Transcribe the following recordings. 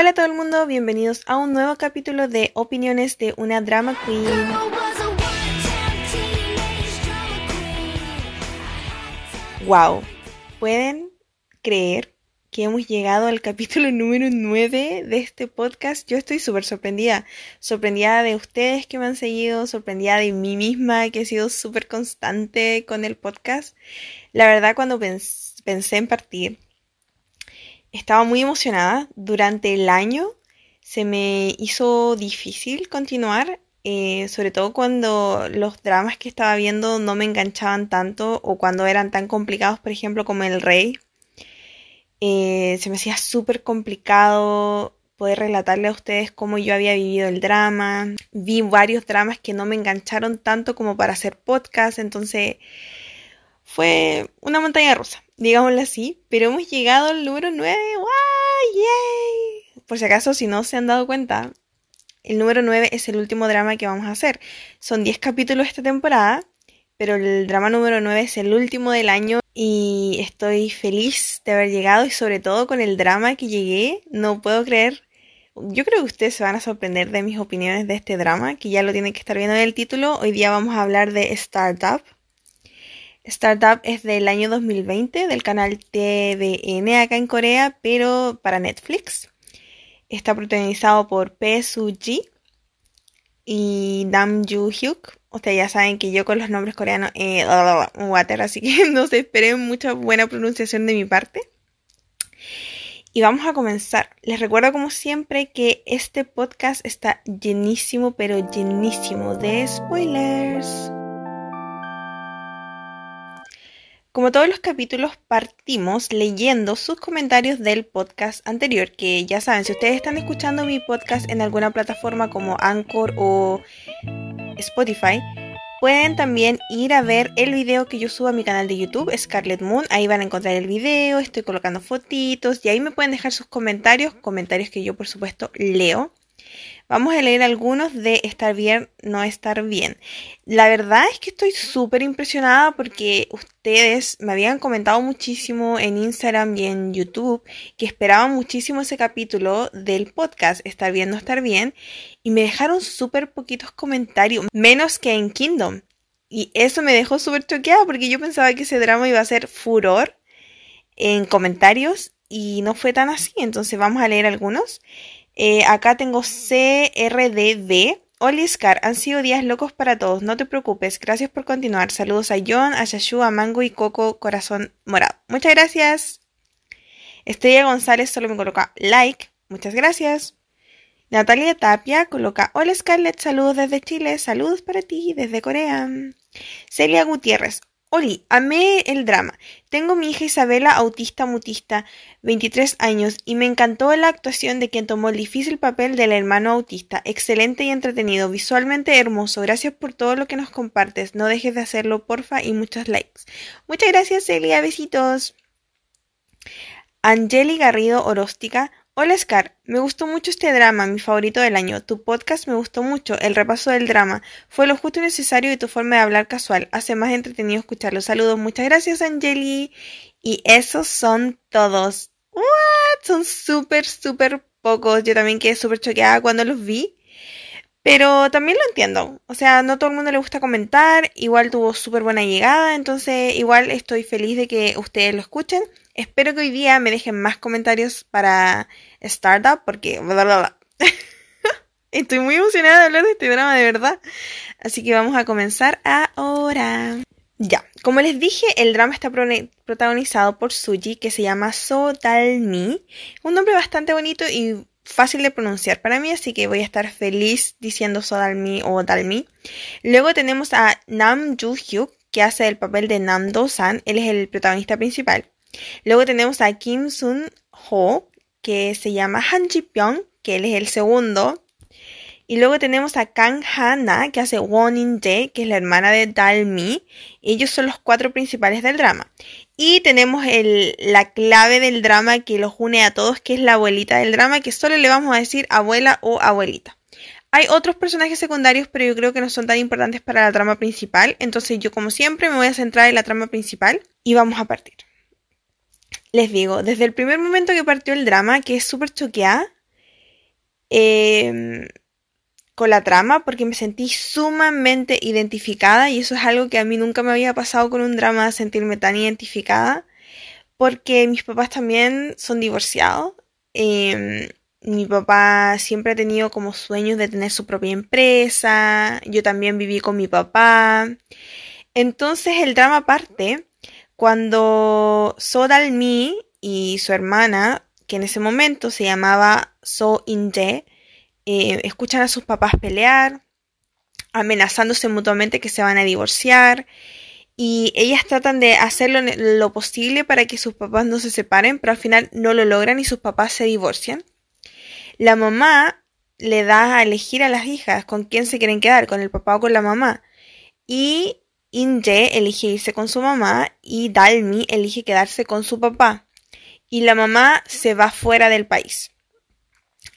Hola a todo el mundo, bienvenidos a un nuevo capítulo de Opiniones de una Drama Queen. Wow, ¿pueden creer que hemos llegado al capítulo número 9 de este podcast? Yo estoy súper sorprendida, sorprendida de ustedes que me han seguido, sorprendida de mí misma que he sido súper constante con el podcast. La verdad cuando pensé en partir, estaba muy emocionada. Durante el año se me hizo difícil continuar, eh, sobre todo cuando los dramas que estaba viendo no me enganchaban tanto o cuando eran tan complicados, por ejemplo, como El Rey. Eh, se me hacía súper complicado poder relatarle a ustedes cómo yo había vivido el drama. Vi varios dramas que no me engancharon tanto como para hacer podcast, entonces fue una montaña rusa digámoslo así, pero hemos llegado al número 9. ¡Wow! ¡Yay! Por si acaso, si no se han dado cuenta, el número 9 es el último drama que vamos a hacer. Son 10 capítulos esta temporada, pero el drama número 9 es el último del año y estoy feliz de haber llegado y sobre todo con el drama que llegué. No puedo creer. Yo creo que ustedes se van a sorprender de mis opiniones de este drama, que ya lo tienen que estar viendo en el título. Hoy día vamos a hablar de Startup. Startup es del año 2020 del canal TVN acá en Corea, pero para Netflix. Está protagonizado por P. Soo-ji y Nam Joo-hyuk. Ustedes ya saben que yo con los nombres coreanos, eh, water, así que no se esperen mucha buena pronunciación de mi parte. Y vamos a comenzar. Les recuerdo como siempre que este podcast está llenísimo, pero llenísimo de spoilers. Como todos los capítulos, partimos leyendo sus comentarios del podcast anterior, que ya saben, si ustedes están escuchando mi podcast en alguna plataforma como Anchor o Spotify, pueden también ir a ver el video que yo subo a mi canal de YouTube, Scarlet Moon. Ahí van a encontrar el video, estoy colocando fotitos y ahí me pueden dejar sus comentarios, comentarios que yo por supuesto leo. Vamos a leer algunos de estar bien, no estar bien. La verdad es que estoy súper impresionada porque ustedes me habían comentado muchísimo en Instagram y en YouTube que esperaban muchísimo ese capítulo del podcast Estar bien, no estar bien y me dejaron súper poquitos comentarios, menos que en Kingdom. Y eso me dejó súper choqueada porque yo pensaba que ese drama iba a ser furor en comentarios y no fue tan así. Entonces vamos a leer algunos. Eh, acá tengo CRDB. Hola Scar, han sido días locos para todos, no te preocupes, gracias por continuar. Saludos a John, a Shashu, a Mango y Coco Corazón Morado. Muchas gracias. Estrella González solo me coloca like, muchas gracias. Natalia Tapia coloca Hola Scarlett, saludos desde Chile, saludos para ti desde Corea. Celia Gutiérrez, Oli, amé el drama. Tengo mi hija Isabela, autista mutista, 23 años, y me encantó la actuación de quien tomó el difícil papel del hermano autista. Excelente y entretenido, visualmente hermoso. Gracias por todo lo que nos compartes. No dejes de hacerlo, porfa, y muchos likes. Muchas gracias, Celia. Besitos. Angeli Garrido Oróstica. Hola Scar, me gustó mucho este drama, mi favorito del año. Tu podcast me gustó mucho, el repaso del drama. Fue lo justo y necesario y tu forma de hablar casual. Hace más entretenido escucharlo. Saludos, muchas gracias Angeli. Y esos son todos. ¿What? Son súper, súper pocos. Yo también quedé súper choqueada cuando los vi. Pero también lo entiendo. O sea, no todo el mundo le gusta comentar. Igual tuvo súper buena llegada. Entonces, igual estoy feliz de que ustedes lo escuchen. Espero que hoy día me dejen más comentarios para Startup porque... Estoy muy emocionada de hablar de este drama de verdad. Así que vamos a comenzar ahora. Ya, como les dije, el drama está protagonizado por Suji, que se llama So Dalmi. Un nombre bastante bonito y fácil de pronunciar para mí, así que voy a estar feliz diciendo So Dalmi o Dalmi. Luego tenemos a Nam Joo Hyuk, que hace el papel de Nam Do San. Él es el protagonista principal. Luego tenemos a Kim Sun Ho, que se llama Han Ji Pyong, que él es el segundo. Y luego tenemos a Kang Ha-na, que hace Won In Jae, que es la hermana de Dal Mi. Ellos son los cuatro principales del drama. Y tenemos la clave del drama que los une a todos, que es la abuelita del drama, que solo le vamos a decir abuela o abuelita. Hay otros personajes secundarios, pero yo creo que no son tan importantes para la trama principal. Entonces yo, como siempre, me voy a centrar en la trama principal y vamos a partir. Les digo, desde el primer momento que partió el drama, que es súper choqueada, em, con la trama porque me sentí sumamente identificada y eso es algo que a mí nunca me había pasado con un drama, sentirme tan identificada porque mis papás también son divorciados. Em, mi papá siempre ha tenido como sueños de tener su propia empresa, yo también viví con mi papá. Entonces el drama parte cuando Sodal Mi y su hermana, que en ese momento se llamaba So In-jae, eh, escuchan a sus papás pelear, amenazándose mutuamente que se van a divorciar. Y ellas tratan de hacer lo, posible para que sus papás no se separen, pero al final no lo logran y sus papás se divorcian. La mamá le da a elegir a las hijas con quién se quieren quedar, con el papá o con la mamá. Y Inje elige irse con su mamá y Dalmi elige quedarse con su papá. Y la mamá se va fuera del país.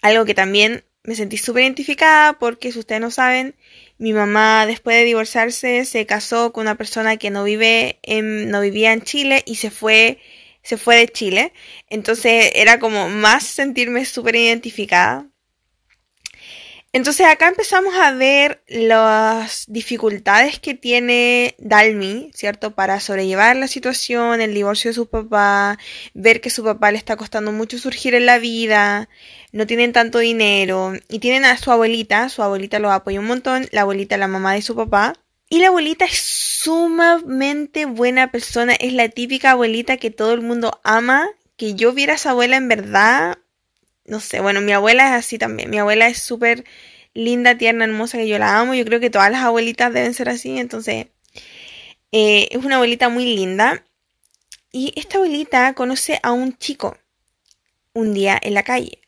Algo que también me sentí súper identificada porque, si ustedes no saben, mi mamá después de divorciarse se casó con una persona que no vive en, no vivía en Chile y se fue, se fue de Chile. Entonces era como más sentirme súper identificada entonces acá empezamos a ver las dificultades que tiene Dalmi, ¿cierto? Para sobrellevar la situación, el divorcio de su papá, ver que su papá le está costando mucho surgir en la vida, no tienen tanto dinero y tienen a su abuelita, su abuelita lo apoya un montón, la abuelita la mamá de su papá. Y la abuelita es sumamente buena persona, es la típica abuelita que todo el mundo ama, que yo viera a esa abuela en verdad, no sé, bueno, mi abuela es así también. Mi abuela es súper linda, tierna, hermosa, que yo la amo. Yo creo que todas las abuelitas deben ser así. Entonces, eh, es una abuelita muy linda. Y esta abuelita conoce a un chico un día en la calle.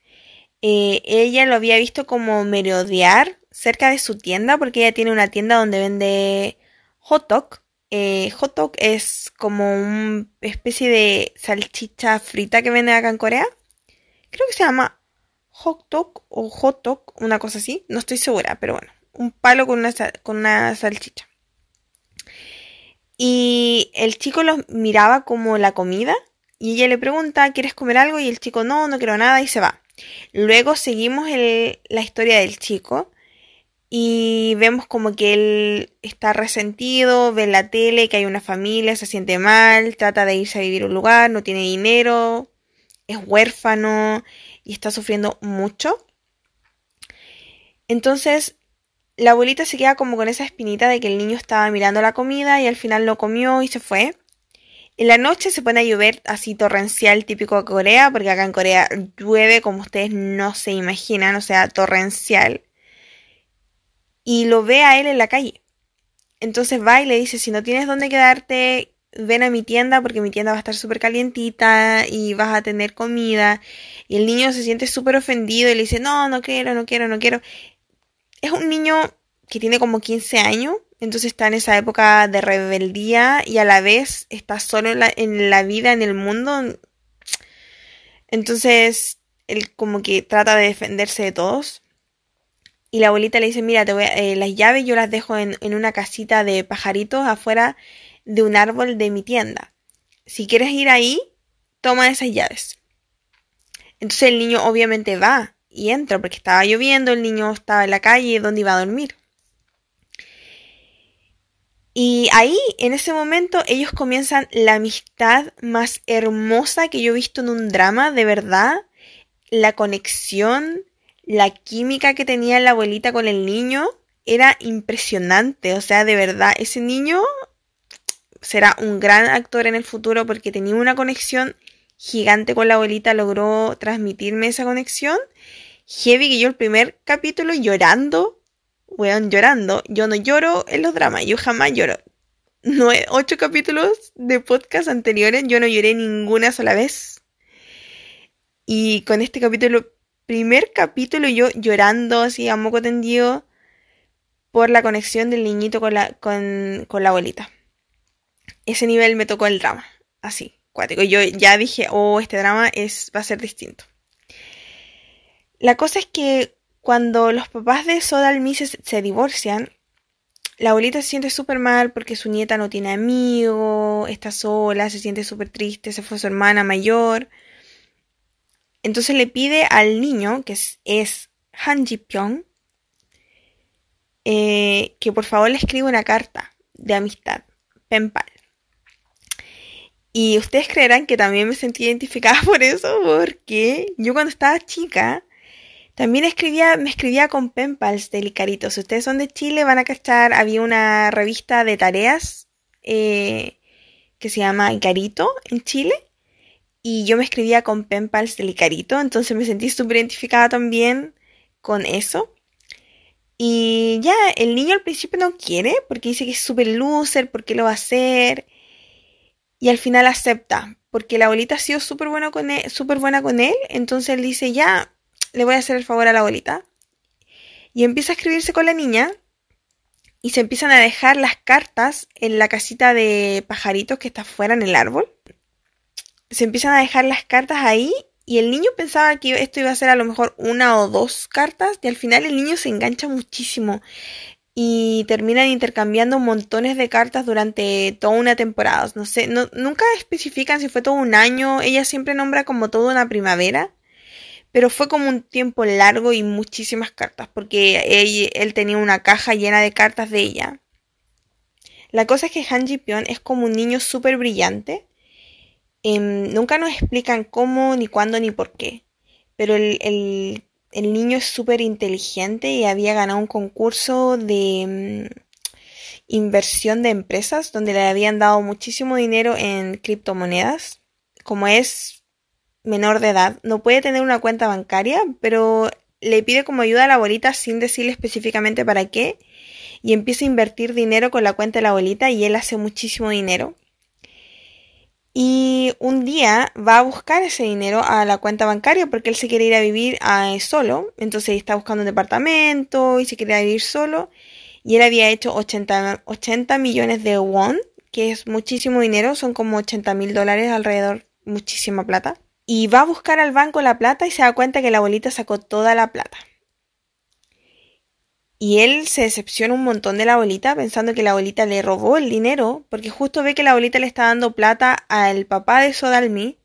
Eh, ella lo había visto como merodear cerca de su tienda, porque ella tiene una tienda donde vende hot dog. Eh, hot dog es como una especie de salchicha frita que vende acá en Corea creo que se llama hot o hot una cosa así, no estoy segura, pero bueno, un palo con una, con una salchicha. Y el chico los miraba como la comida y ella le pregunta, ¿quieres comer algo? Y el chico, no, no quiero nada y se va. Luego seguimos la historia del chico y vemos como que él está resentido, ve la tele que hay una familia, se siente mal, trata de irse a vivir a un lugar, no tiene dinero, es huérfano y está sufriendo mucho. Entonces, la abuelita se queda como con esa espinita de que el niño estaba mirando la comida y al final lo comió y se fue. En la noche se pone a llover así torrencial típico de Corea, porque acá en Corea llueve como ustedes no se imaginan, o sea, torrencial. Y lo ve a él en la calle. Entonces va y le dice, si no tienes dónde quedarte, ven a mi tienda porque mi tienda va a estar súper calientita y vas a tener comida. Y el niño se siente súper ofendido y le dice, no, no quiero, no quiero, no quiero. Es un niño que tiene como 15 años, entonces está en esa época de rebeldía y a la vez está solo en la, en la vida, en el mundo. Entonces, él como que trata de defenderse de todos. Y la abuelita le dice, mira, te voy eh, las llaves yo las dejo en, en una casita de pajaritos afuera de un árbol de mi tienda. Si quieres ir ahí, toma esas llaves. Entonces el niño obviamente va y entra porque estaba lloviendo, el niño estaba en la calle donde iba a dormir. Y ahí, en ese momento, ellos comienzan la amistad más hermosa que yo he visto en un drama, de verdad. La conexión, la química que tenía la abuelita con el niño era impresionante. O sea, de verdad, ese niño será un gran actor en el futuro porque tenía una conexión gigante con la abuelita, logró transmitirme esa conexión. Heavy que yo el primer capítulo llorando, weón, llorando. Yo no lloro en los dramas, yo jamás lloro. Ocho capítulos de podcast anteriores, yo no lloré ninguna sola vez. Y con este capítulo, primer capítulo, yo llorando así a moco tendido por la conexión del niñito con la, con, con la abuelita ese nivel me tocó el drama, así, cuático. Yo ya dije, oh, este drama es, va a ser distinto. La cosa es que cuando los papás de Sodal Mises se divorcian, la abuelita se siente súper mal porque su nieta no tiene amigo, está sola, se siente súper triste, se fue su hermana mayor. Entonces le pide al niño, que es, es Han Ji Pyong eh, que por favor le escriba una carta de amistad, penpal. Y ustedes creerán que también me sentí identificada por eso, porque yo cuando estaba chica también escribía, me escribía con penpals de Licarito. Si ustedes son de Chile van a cachar, había una revista de tareas eh, que se llama Icarito en Chile. Y yo me escribía con penpals de Licarito, entonces me sentí súper identificada también con eso. Y ya, el niño al principio no quiere, porque dice que es súper loser, porque lo va a hacer. Y al final acepta, porque la abuelita ha sido súper buena con él, súper buena con él. Entonces él dice, ya, le voy a hacer el favor a la abuelita. Y empieza a escribirse con la niña. Y se empiezan a dejar las cartas en la casita de pajaritos que está afuera en el árbol. Se empiezan a dejar las cartas ahí. Y el niño pensaba que esto iba a ser a lo mejor una o dos cartas. Y al final el niño se engancha muchísimo. Y terminan intercambiando montones de cartas durante toda una temporada. No sé, nunca especifican si fue todo un año. Ella siempre nombra como toda una primavera pero fue como un tiempo largo y muchísimas cartas, porque él, tenía una caja llena de cartas de ella. La cosa es que Han Ji Pyong es como un niño súper brillante. Em, nunca nos explican cómo, ni cuándo, ni por qué. Pero el, niño es súper inteligente y había ganado un concurso de em, inversión de empresas donde le habían dado muchísimo dinero en criptomonedas. Como es menor de edad no puede tener una cuenta bancaria, pero le pide como ayuda a la abuelita sin decirle específicamente para qué y empieza a invertir dinero con la cuenta de la abuelita y él hace muchísimo dinero. Y un día va a buscar ese dinero a la cuenta bancaria porque él se quiere ir a vivir a, solo. Entonces está buscando un departamento y se quiere ir vivir solo. Y él había hecho 80, 80 millones de won, que es muchísimo dinero, son como 80 mil dólares alrededor, muchísima plata y va a buscar al banco la plata y se da cuenta que la abuelita sacó toda la plata. Y él se decepciona un montón de la abuelita pensando que la abuelita le robó el dinero porque justo ve que la abuelita le está dando plata al papá de Sodalmi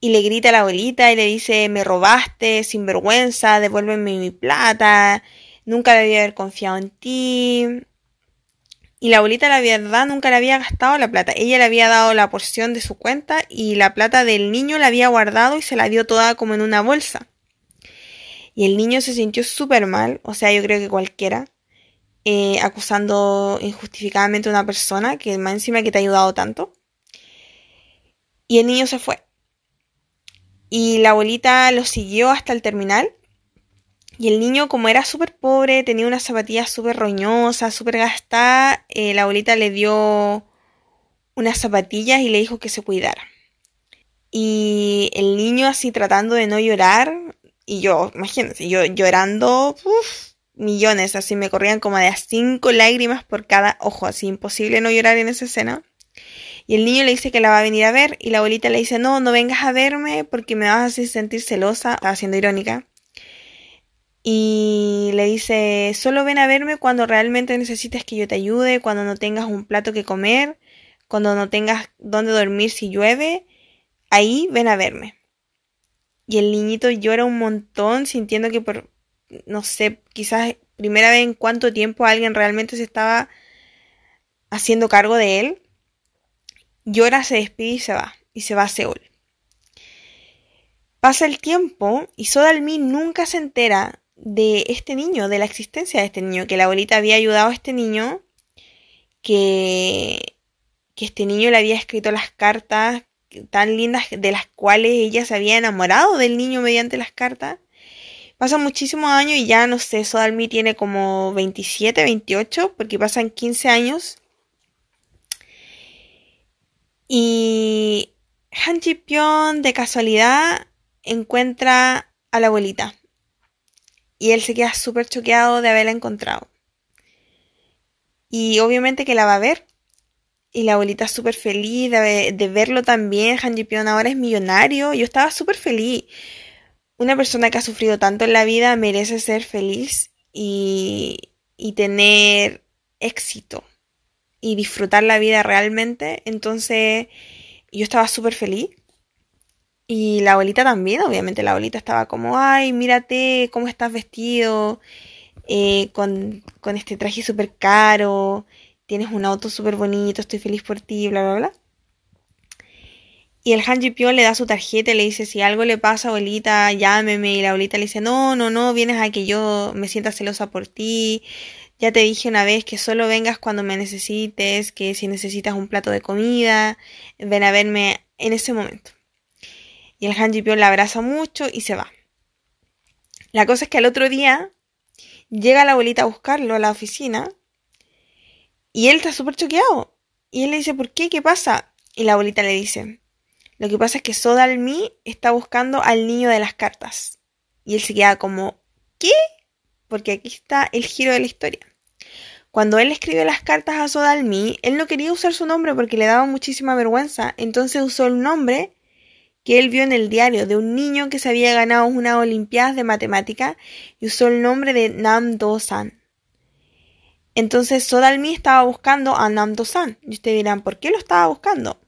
y le grita a la abuelita y le dice me robaste, sinvergüenza, devuélveme mi plata, nunca debía haber confiado en ti. Y la abuelita, la verdad, nunca le había gastado la plata. Ella le había dado la porción de su cuenta y la plata del niño la había guardado y se la dio toda como en una bolsa. Y el niño se sintió súper mal, o sea, yo creo que cualquiera, eh, acusando injustificadamente a una persona que más encima que te ha ayudado tanto. Y el niño se fue. Y la abuelita lo siguió hasta el terminal y el niño, como era súper pobre, tenía unas zapatillas súper roñosas, súper gastadas, eh, la abuelita le dio unas zapatillas y le dijo que se cuidara. Y el niño así tratando de no llorar, y yo, imagínense, yo llorando, millones, así me corrían como de a cinco lágrimas por cada ojo, así imposible no llorar en esa escena. Y el niño le dice que la va a venir a ver y la abuelita le dice, no, no vengas a verme porque me vas a hacer sentir celosa, estaba siendo irónica y le dice, solo ven a verme cuando realmente necesites que yo te ayude, cuando no tengas un plato que comer, cuando no tengas dónde dormir si llueve, ahí ven a verme. Y el niñito llora un montón sintiendo que por, no sé, quizás primera vez en cuánto tiempo alguien realmente se estaba haciendo cargo de él. Llora, se despide y se va, y se va a Seúl. Pasa el tiempo y Sodalmi nunca se entera de este niño, de la existencia de este niño, que la abuelita había ayudado a este niño, que, que este niño le había escrito las cartas tan lindas de las cuales ella se había enamorado del niño mediante las cartas. Pasan muchísimos años y ya no sé, Sodalmi tiene como 27, 28, porque pasan 15 años. Y Han Ji de casualidad encuentra a la abuelita y él se queda súper choqueado de haberla encontrado. Y obviamente que la va a ver. Y la abuelita súper feliz de, verlo también. Han Ji ahora es millonario. Yo estaba súper feliz. Una persona que ha sufrido tanto en la vida merece ser feliz y, y tener éxito y disfrutar la vida realmente. Entonces yo estaba súper feliz. Y la abuelita también, obviamente la abuelita estaba como, ay, mírate cómo estás vestido, eh, con, con este traje súper caro, tienes un auto súper bonito, estoy feliz por ti, bla, bla, bla. Y el Han Ji le da su tarjeta y le dice, si algo le pasa, abuelita, llámeme. Y la abuelita le dice, no, no, no, vienes a que yo me sienta celosa por ti. Ya te dije una vez que solo vengas cuando me necesites, que si necesitas un plato de comida, ven a verme en ese momento. Y el Han Ji la abraza mucho y se va. La cosa es que al otro día llega la abuelita a buscarlo a la oficina y él está súper choqueado. Y él le dice, ¿por qué? ¿Qué pasa? Y la abuelita le dice, lo que pasa es que Sodalmi está buscando al niño de las cartas. Y él se queda como, ¿qué? Porque aquí está el giro de la historia. Cuando él escribe las cartas a Sodalmi, él no quería usar su nombre porque le daba muchísima vergüenza. Entonces usó el nombre que él vio en el diario de un niño que se había ganado una Olimpiadas de Matemática y usó el nombre de Nam Do-san. Entonces Sodalmi estaba buscando a Nam Do-san. Y ustedes dirán, ¿por qué lo estaba buscando?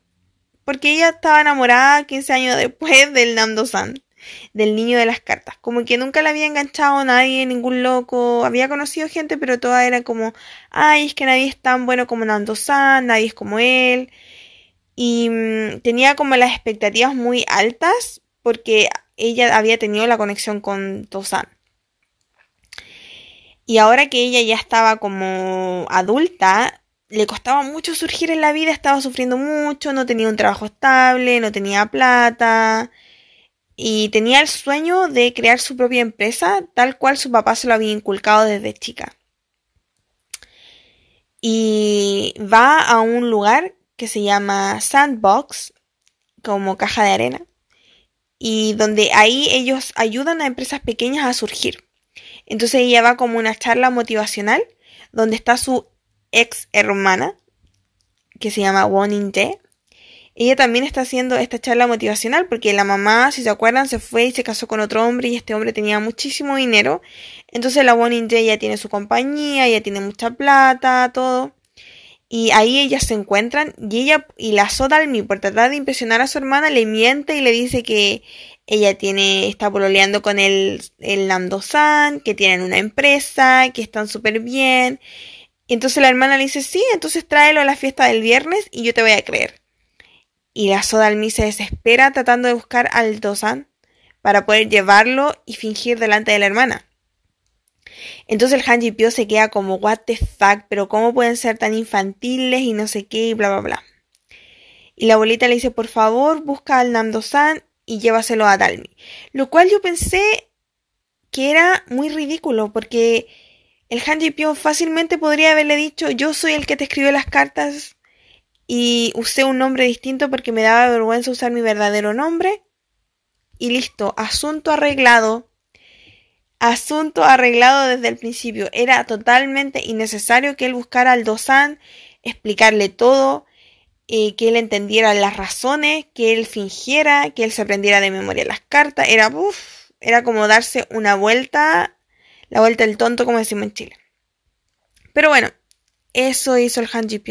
porque ella estaba enamorada 15 años después del Nando-san, del niño de las cartas. Como que nunca le había enganchado nadie, ningún loco. Había conocido gente, pero toda era como, ay, es que nadie es tan bueno como Nando-san, nadie es como él. Y mm, tenía como las expectativas muy altas porque ella había tenido la conexión con Tosan. Y ahora que ella ya estaba como adulta, le costaba mucho surgir en la vida, estaba sufriendo mucho, no tenía un trabajo estable, no tenía plata y tenía el sueño de crear su propia empresa tal cual su papá se lo había inculcado desde chica. Y va a un lugar que se llama Sandbox, como caja de arena, y donde ahí ellos ayudan a empresas pequeñas a surgir. Entonces ella va como una charla motivacional donde está su ex hermana, que se llama Wonin Jae. Ella también está haciendo esta charla motivacional porque la mamá, si se acuerdan, se fue y se casó con otro hombre y este hombre tenía muchísimo dinero. Entonces la Wonin Jae ya tiene su compañía, ya tiene mucha plata, todo. Y ahí ellas se encuentran y ella y la Sodalmi por tratar de impresionar a su hermana le miente y le dice que ella tiene está pololeando con el el Nando-san, que tienen una empresa, que están súper bien entonces la hermana le dice, sí, entonces tráelo a la fiesta del viernes y yo te voy a creer. Y la Sodalmi se desespera tratando de buscar al Dosan para poder llevarlo y fingir delante de la hermana. Entonces el Hanji Pyo se queda como, what the fuck, pero cómo pueden ser tan infantiles y no sé qué y bla bla bla. Y la abuelita le dice, por favor, busca al Nando-san y llévaselo a Dalmi. Lo cual yo pensé que era muy ridículo porque el Han Pyo fácilmente podría haberle dicho yo soy el que te escribió las cartas y usé un nombre distinto porque me daba vergüenza usar mi verdadero nombre. Y listo, asunto arreglado. Asunto arreglado desde el principio. Era totalmente innecesario que él buscara al Dosan, explicarle todo, eh, que él entendiera las razones, que él fingiera, que él se aprendiera de memoria las cartas. Era, uff, era como darse una vuelta la vuelta del tonto, como decimos en Chile. Pero bueno, eso hizo el Han Ji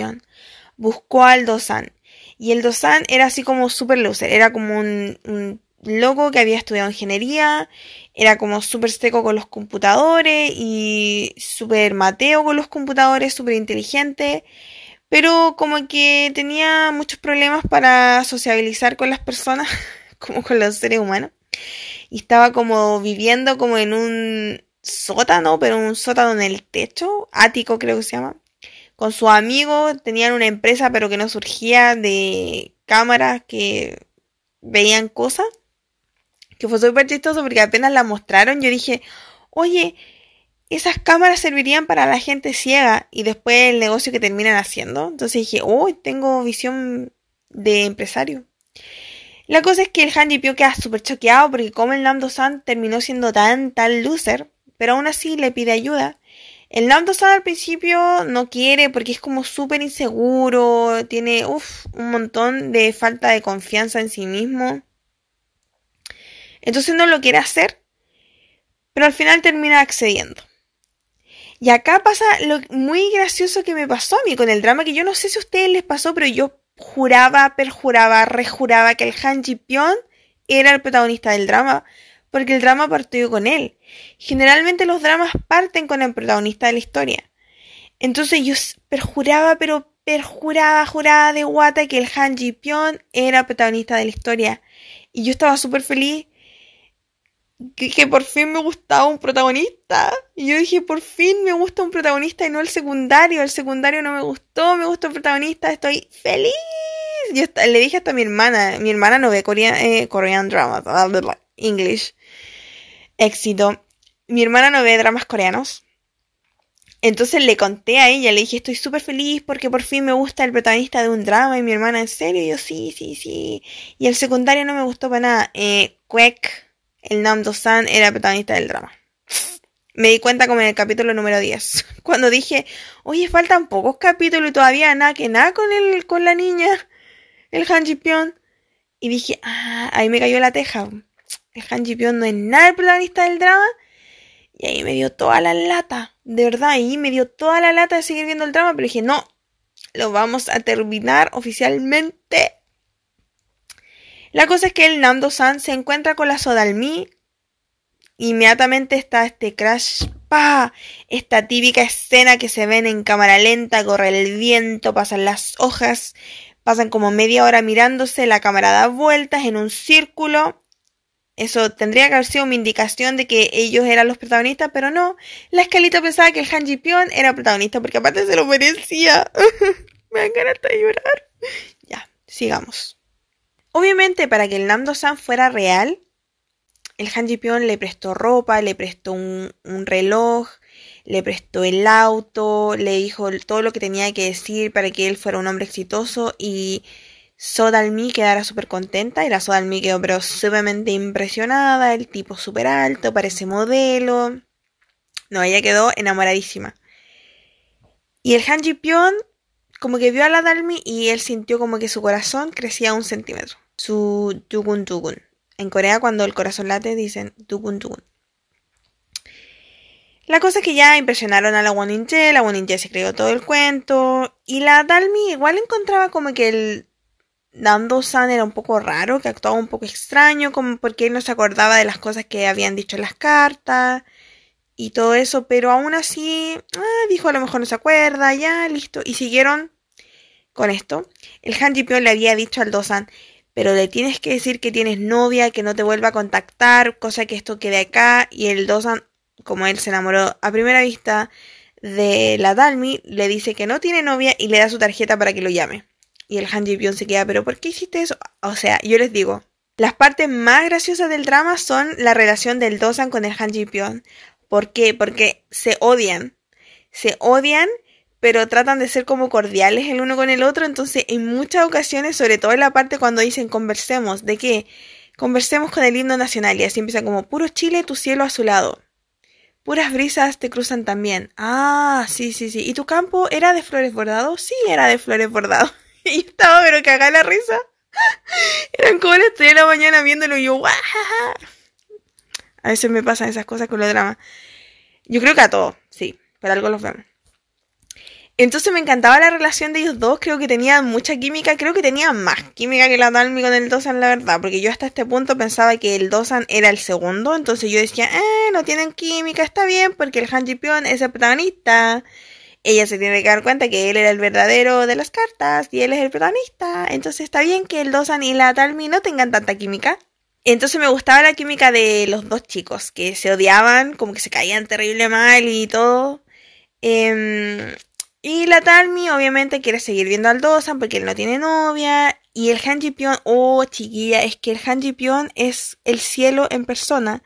Buscó al Dosan. Y el Dosan era así como super loser. Era como un, un loco que había estudiado ingeniería. Era como súper seco con los computadores. Y súper mateo con los computadores. Súper inteligente. Pero como que tenía muchos problemas para sociabilizar con las personas. como con los seres humanos. Y estaba como viviendo como en un sótano, pero un sótano en el techo, ático creo que se llama. Con su amigo tenían una empresa, pero que no surgía de cámaras que veían cosas. Que fue súper chistoso porque apenas la mostraron, yo dije, oye, esas cámaras servirían para la gente ciega y después el negocio que terminan haciendo. Entonces dije, oh, tengo visión de empresario. La cosa es que el Hanji Pyo queda súper choqueado porque como el Nando San terminó siendo tan, tan loser, pero aún así le pide ayuda. El Nando-san al principio no quiere porque es como súper inseguro, tiene un montón de falta de confianza en sí mismo. Entonces no lo quiere hacer, pero al final termina accediendo. Y acá pasa lo muy gracioso que me pasó a mí con el drama, que yo no sé si a ustedes les pasó, pero yo juraba, perjuraba, rejuraba que el Han Ji era el protagonista del drama, porque el drama partió con él. Generalmente los dramas parten con el protagonista de la historia. Entonces yo perjuraba, pero perjuraba, juraba de guata que el Han Ji Pyong era protagonista de la historia. Y yo estaba súper feliz que, por fin me gustaba un protagonista. Y yo dije, por fin me gusta un protagonista y no el secundario. El secundario no me gustó, me gustó el protagonista, estoy feliz. Yo le dije hasta a mi hermana, mi hermana no ve Korean, eh, dramas, English. Éxito. Mi hermana no ve dramas coreanos. Entonces le conté a ella, le dije, estoy súper feliz porque por fin me gusta el protagonista de un drama. Y mi hermana, ¿en serio? Y yo, sí, sí, sí. Y el secundario no me gustó para nada. Eh, el Namdo-san era protagonista del drama. Me di cuenta como en el capítulo número 10, cuando dije, oye, faltan pocos capítulos y todavía nada que nada con, el, con la niña, el Han Ji Y dije, ah, ahí me cayó la teja. El Han Ji no es nada el protagonista del drama. Y ahí me dio toda la lata, de verdad, ahí me dio toda la lata de seguir viendo el drama, pero dije, no, lo vamos a terminar oficialmente la cosa es que el Nando-san se encuentra con la Sodalmi. Inmediatamente está este crash. ¡Pa! Esta típica escena que se ven en cámara lenta, corre el viento, pasan las hojas, pasan como media hora mirándose, la cámara da vueltas en un círculo. Eso tendría que haber sido una indicación de que ellos eran los protagonistas, pero no. La escalita pensaba que el Han Ji era protagonista porque aparte se lo merecía. Me dan ganas de llorar. Ya, sigamos. Obviamente, para que el Namdo-san fuera real, el Han Ji le prestó ropa, le prestó un, reloj, le prestó el auto, le dijo todo lo que tenía que decir para que él fuera un hombre exitoso y Sodalmi quedara súper contenta y la Sodalmi quedó pero sumamente impresionada, el tipo súper alto, parece modelo. No, ella quedó enamoradísima. Y el Han Ji como que vio a la Dalmi y él sintió como que su corazón crecía un centímetro su tugun tugun. En Corea cuando el corazón late dicen tugun tugun. La cosa es que ya impresionaron a la Woninje, la Woninje se creyó todo el cuento y la Dalmi igual encontraba como que el Dando-san era un poco raro, que actuaba un poco extraño, como porque él no se acordaba de las cosas que habían dicho en las cartas y todo eso, pero aún así ah, dijo a lo mejor no se acuerda, ya, listo, y siguieron con esto. El Han Ji le había dicho al Dosan, pero le tienes que decir que tienes novia, que no te vuelva a contactar, cosa que esto quede acá. Y el Dosan, como él se enamoró a primera vista de la Dalmi, le dice que no tiene novia y le da su tarjeta para que lo llame. Y el Han Ji se queda, pero ¿por qué hiciste eso? O sea, yo les digo, las partes más graciosas del drama son la relación del Dosan con el Han Ji ¿Por qué? Porque se odian. Se odian pero tratan de ser como cordiales el uno con el otro, entonces en muchas ocasiones, sobre todo en la parte cuando dicen conversemos, ¿de qué? Conversemos con el himno nacional y así empieza como puro Chile, tu cielo a su lado. Puras brisas te cruzan también. Ah, sí, sí, sí. ¿Y tu campo era de flores bordados? Sí, era de flores bordados. y estaba pero cagada la risa. Eran como las 3 de la mañana viéndolo y yo, A veces me pasan esas cosas con los dramas. Yo creo que a todos, sí, pero algo los vemos. Entonces me encantaba la relación de ellos dos, creo que tenían mucha química, creo que tenían más química que la Dalmi con el Dosan, la verdad, porque yo hasta este punto pensaba que el Dosan era el segundo, entonces yo decía, eh, no tienen química, está bien, porque el Han Ji es el protagonista. Ella se tiene que dar cuenta que él era el verdadero de las cartas y él es el protagonista, entonces está bien que el Dosan y la Dalmi no tengan tanta química. Entonces me gustaba la química de los dos chicos, que se odiaban, como que se caían terrible mal y todo. Eh, y la Talmi obviamente quiere seguir viendo al Dosan porque él no tiene novia. Y el Han Ji oh chiquilla, es que el Han Ji es el cielo en persona.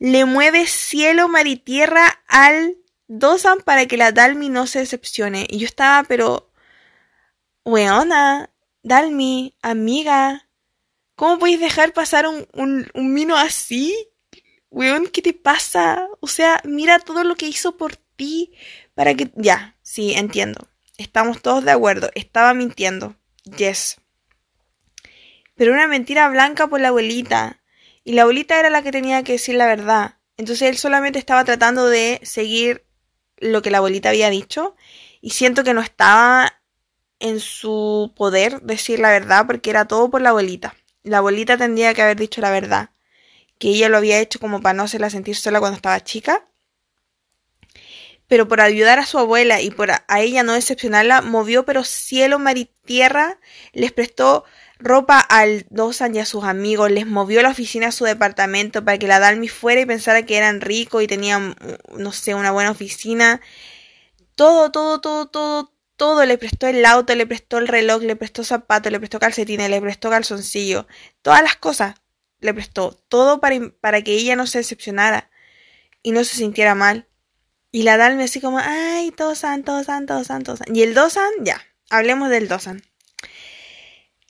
Le mueve cielo, mar y tierra al Dosan para que la Dalmi no se decepcione. Y yo estaba, pero... Weona, Dalmi, amiga, ¿cómo podéis dejar pasar un, un, un mino así? Weón, ¿qué te pasa? O sea, mira todo lo que hizo por ti para que... Ya, sí, entiendo. Estamos todos de acuerdo. Estaba mintiendo. Yes. Pero una mentira blanca por la abuelita. Y la abuelita era la que tenía que decir la verdad. Entonces él solamente estaba tratando de seguir lo que la abuelita había dicho. Y siento que no estaba en su poder decir la verdad porque era todo por la abuelita. la abuelita tendría que haber dicho la verdad, que ella lo había hecho como para no hacerla sentir sola cuando estaba chica. Pero por ayudar a su abuela y por a ella no decepcionarla, movió pero cielo, mar y tierra, les prestó ropa al Dosan y a sus amigos, les movió la oficina a su departamento para que la Dalmi fuera y pensara que eran ricos y tenían, no sé, una buena oficina. Todo, todo, todo, todo, todo. Le prestó el auto, le prestó el reloj, le prestó zapatos, le prestó calcetines, le prestó calzoncillo. Todas las cosas le prestó. Todo para, para que ella no se decepcionara y no se sintiera mal. Y la Dalmi así como, ay, Dosan, Dosan, Dosan, Dosan. Y el Dosan, ya, hablemos del Dosan.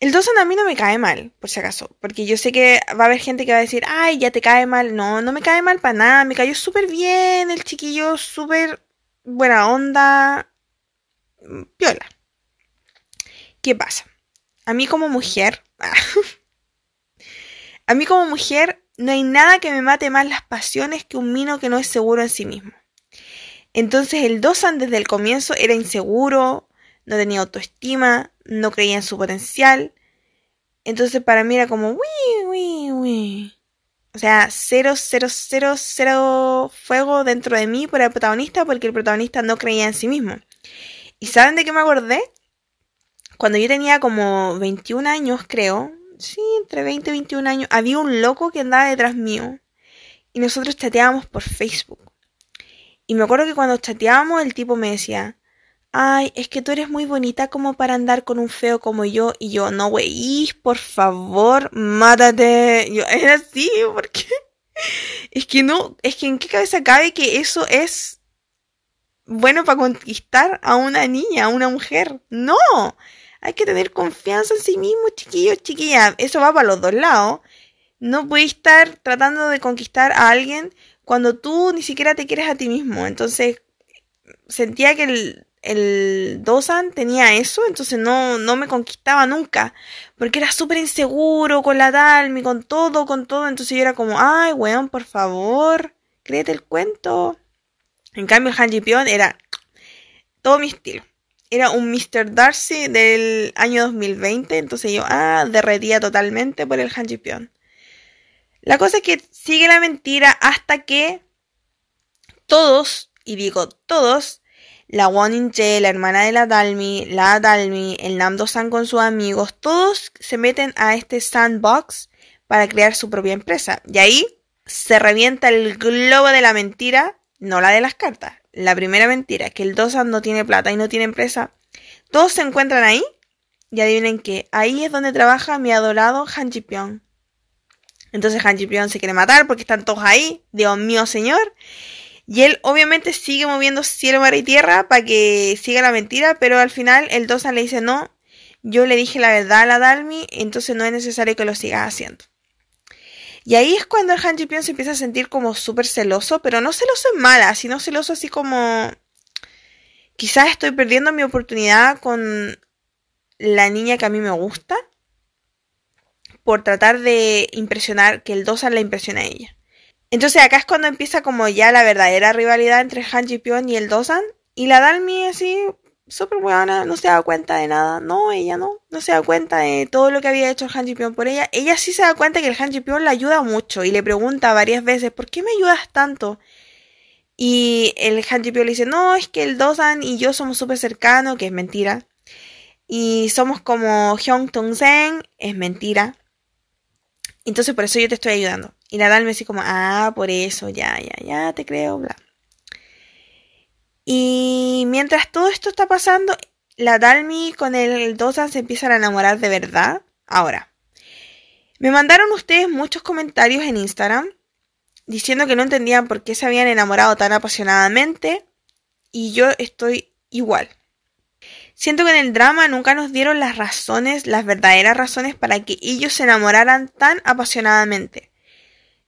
El Dosan a mí no me cae mal, por si acaso, porque yo sé que va a haber gente que va a decir, ay, ya te cae mal. No, no me cae mal para nada, me cayó súper bien, el chiquillo súper buena onda, viola. ¿Qué pasa? A mí como mujer, a mí como mujer no hay nada que me mate más las pasiones que un mino que no es seguro en sí mismo. Entonces el Dosan desde el comienzo era inseguro, no tenía autoestima, no creía en su potencial. Entonces para mí era como, uy, uy, uy. O sea, cero, cero, cero, cero fuego dentro de mí por el protagonista porque el protagonista no creía en sí mismo. ¿Y saben de qué me acordé? Cuando yo tenía como 21 años, creo. Sí, entre 20 y 21 años. Había un loco que andaba detrás mío. Y nosotros chateábamos por Facebook. Y me acuerdo que cuando chateábamos el tipo me decía, ay, es que tú eres muy bonita como para andar con un feo como yo. Y yo, no, güey, por favor, mátate. Yo, era así, ¿por qué? Es que no, es que en qué cabeza cabe que eso es bueno para conquistar a una niña, a una mujer. No, hay que tener confianza en sí mismo, chiquillos, chiquillas. Eso va para los dos lados. No puedes estar tratando de conquistar a alguien cuando tú ni siquiera te quieres a ti mismo. Entonces, sentía que el, el Dosan tenía eso, entonces no, no me conquistaba nunca, porque era súper inseguro con la Dalmi, con todo, con todo, entonces yo era como, ay, weón, por favor, créete el cuento. En cambio, el Han Pion era todo mi estilo. Era un Mr. Darcy del año 2020, entonces yo, ah, derretía totalmente por el Han Pion. La cosa es que sigue la mentira hasta que todos, y digo todos, la Won Che, la hermana de la Dalmi, la Dalmi, el Namdo-san con sus amigos, todos se meten a este sandbox para crear su propia empresa. Y ahí se revienta el globo de la mentira, no la de las cartas. La primera mentira, que el Dosan no tiene plata y no tiene empresa. Todos se encuentran ahí y adivinen qué, ahí es donde trabaja mi adorado Han Ji Pyong. Entonces Han Ji Pyong se quiere matar porque están todos ahí, Dios mío señor. Y él obviamente sigue moviendo cielo, mar y tierra para que siga la mentira, pero al final el Dosan le dice no, yo le dije la verdad a la Dalmi, entonces no es necesario que lo sigas haciendo. Y ahí es cuando el Han Ji se empieza a sentir como súper celoso, pero no celoso en mala, sino celoso así como quizás estoy perdiendo mi oportunidad con la niña que a mí me gusta por tratar de impresionar, que el Dosan la impresiona a ella. Entonces acá es cuando empieza como ya la verdadera rivalidad entre Han Ji Pyong y el Dosan. Y la Dalmi así, súper buena, no se da cuenta de nada. No, ella no, no se da cuenta de todo lo que había hecho Han Ji Pyong por ella. Ella sí se da cuenta que el Han Ji Pyong la ayuda mucho y le pregunta varias veces, ¿por qué me ayudas tanto? Y el Han Ji Pyong le dice, no, es que el Dosan y yo somos súper cercanos, que es mentira. Y somos como Hyung Tung Sen, es mentira. Entonces por eso yo te estoy ayudando. Y la Dalmi así como, ah, por eso, ya, ya, ya, te creo, bla. Y mientras todo esto está pasando, la Dalmi con el Dosan se empiezan a enamorar de verdad. Ahora, me mandaron ustedes muchos comentarios en Instagram diciendo que no entendían por qué se habían enamorado tan apasionadamente. Y yo estoy igual. Siento que en el drama nunca nos dieron las razones, las verdaderas razones para que ellos se enamoraran tan apasionadamente.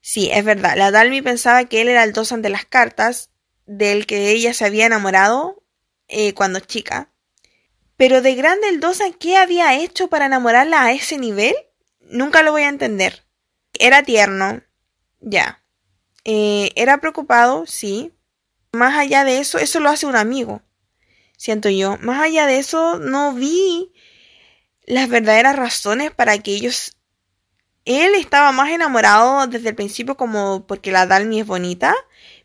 Sí, es verdad. La Dalmi pensaba que él era el dos ante las cartas, del que ella se había enamorado eh, cuando chica. Pero de grande el Dosan, ¿qué había hecho para enamorarla a ese nivel? Nunca lo voy a entender. Era tierno, ya. Eh, era preocupado, sí. Más allá de eso, eso lo hace un amigo, siento yo. Más allá de eso, no vi las verdaderas razones para que ellos él estaba más enamorado desde el principio como porque la Dalmi es bonita,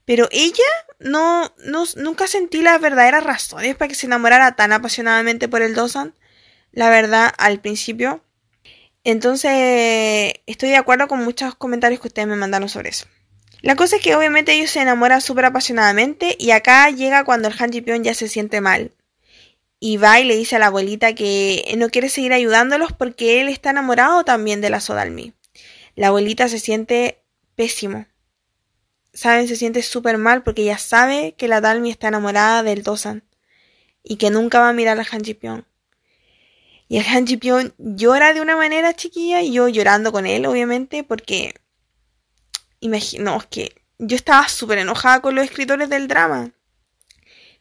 pero ella no, no nunca sentí las verdaderas razones para que se enamorara tan apasionadamente por el Dosan. La verdad, al principio. Entonces, estoy de acuerdo con muchos comentarios que ustedes me mandaron sobre eso. La cosa es que obviamente ellos se enamoran súper apasionadamente y acá llega cuando el Han Ji ya se siente mal. Y va y le dice a la abuelita que no quiere seguir ayudándolos porque él está enamorado también de la Sodalmi. La abuelita se siente pésimo. Saben, se siente súper mal porque ella sabe que la Dalmi está enamorada del Dosan y que nunca va a mirar a Han Ji Y el Han Ji llora de una manera chiquilla y yo llorando con él, obviamente, porque imagino que yo estaba súper enojada con los escritores del drama.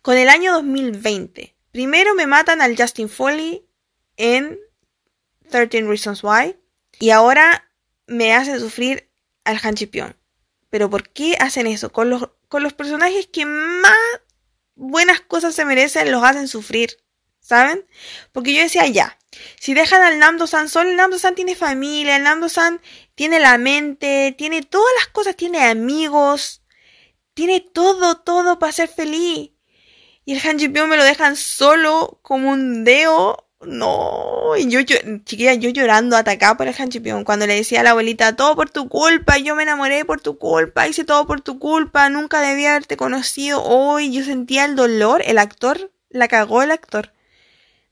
Con el año 2020 Primero me matan al Justin Foley en 13 Reasons Why. Y ahora me hacen sufrir al Han Pero ¿por qué hacen eso? Con los, con los personajes que más buenas cosas se merecen, los hacen sufrir. ¿Saben? Porque yo decía, ya, si dejan al Namdo-san solo, el Namdo-san tiene familia, el Namdo-san tiene la mente, tiene todas las cosas, tiene amigos, tiene todo, todo para ser feliz. Y el Hanjipyo me lo dejan solo como un deo. No, y yo, yo chiquilla, yo llorando atacada por el Hanjipyo. Cuando le decía a la abuelita, todo por tu culpa, yo me enamoré por tu culpa, hice todo por tu culpa, nunca debía haberte conocido. Hoy yo sentía el dolor, el actor, la cagó el actor.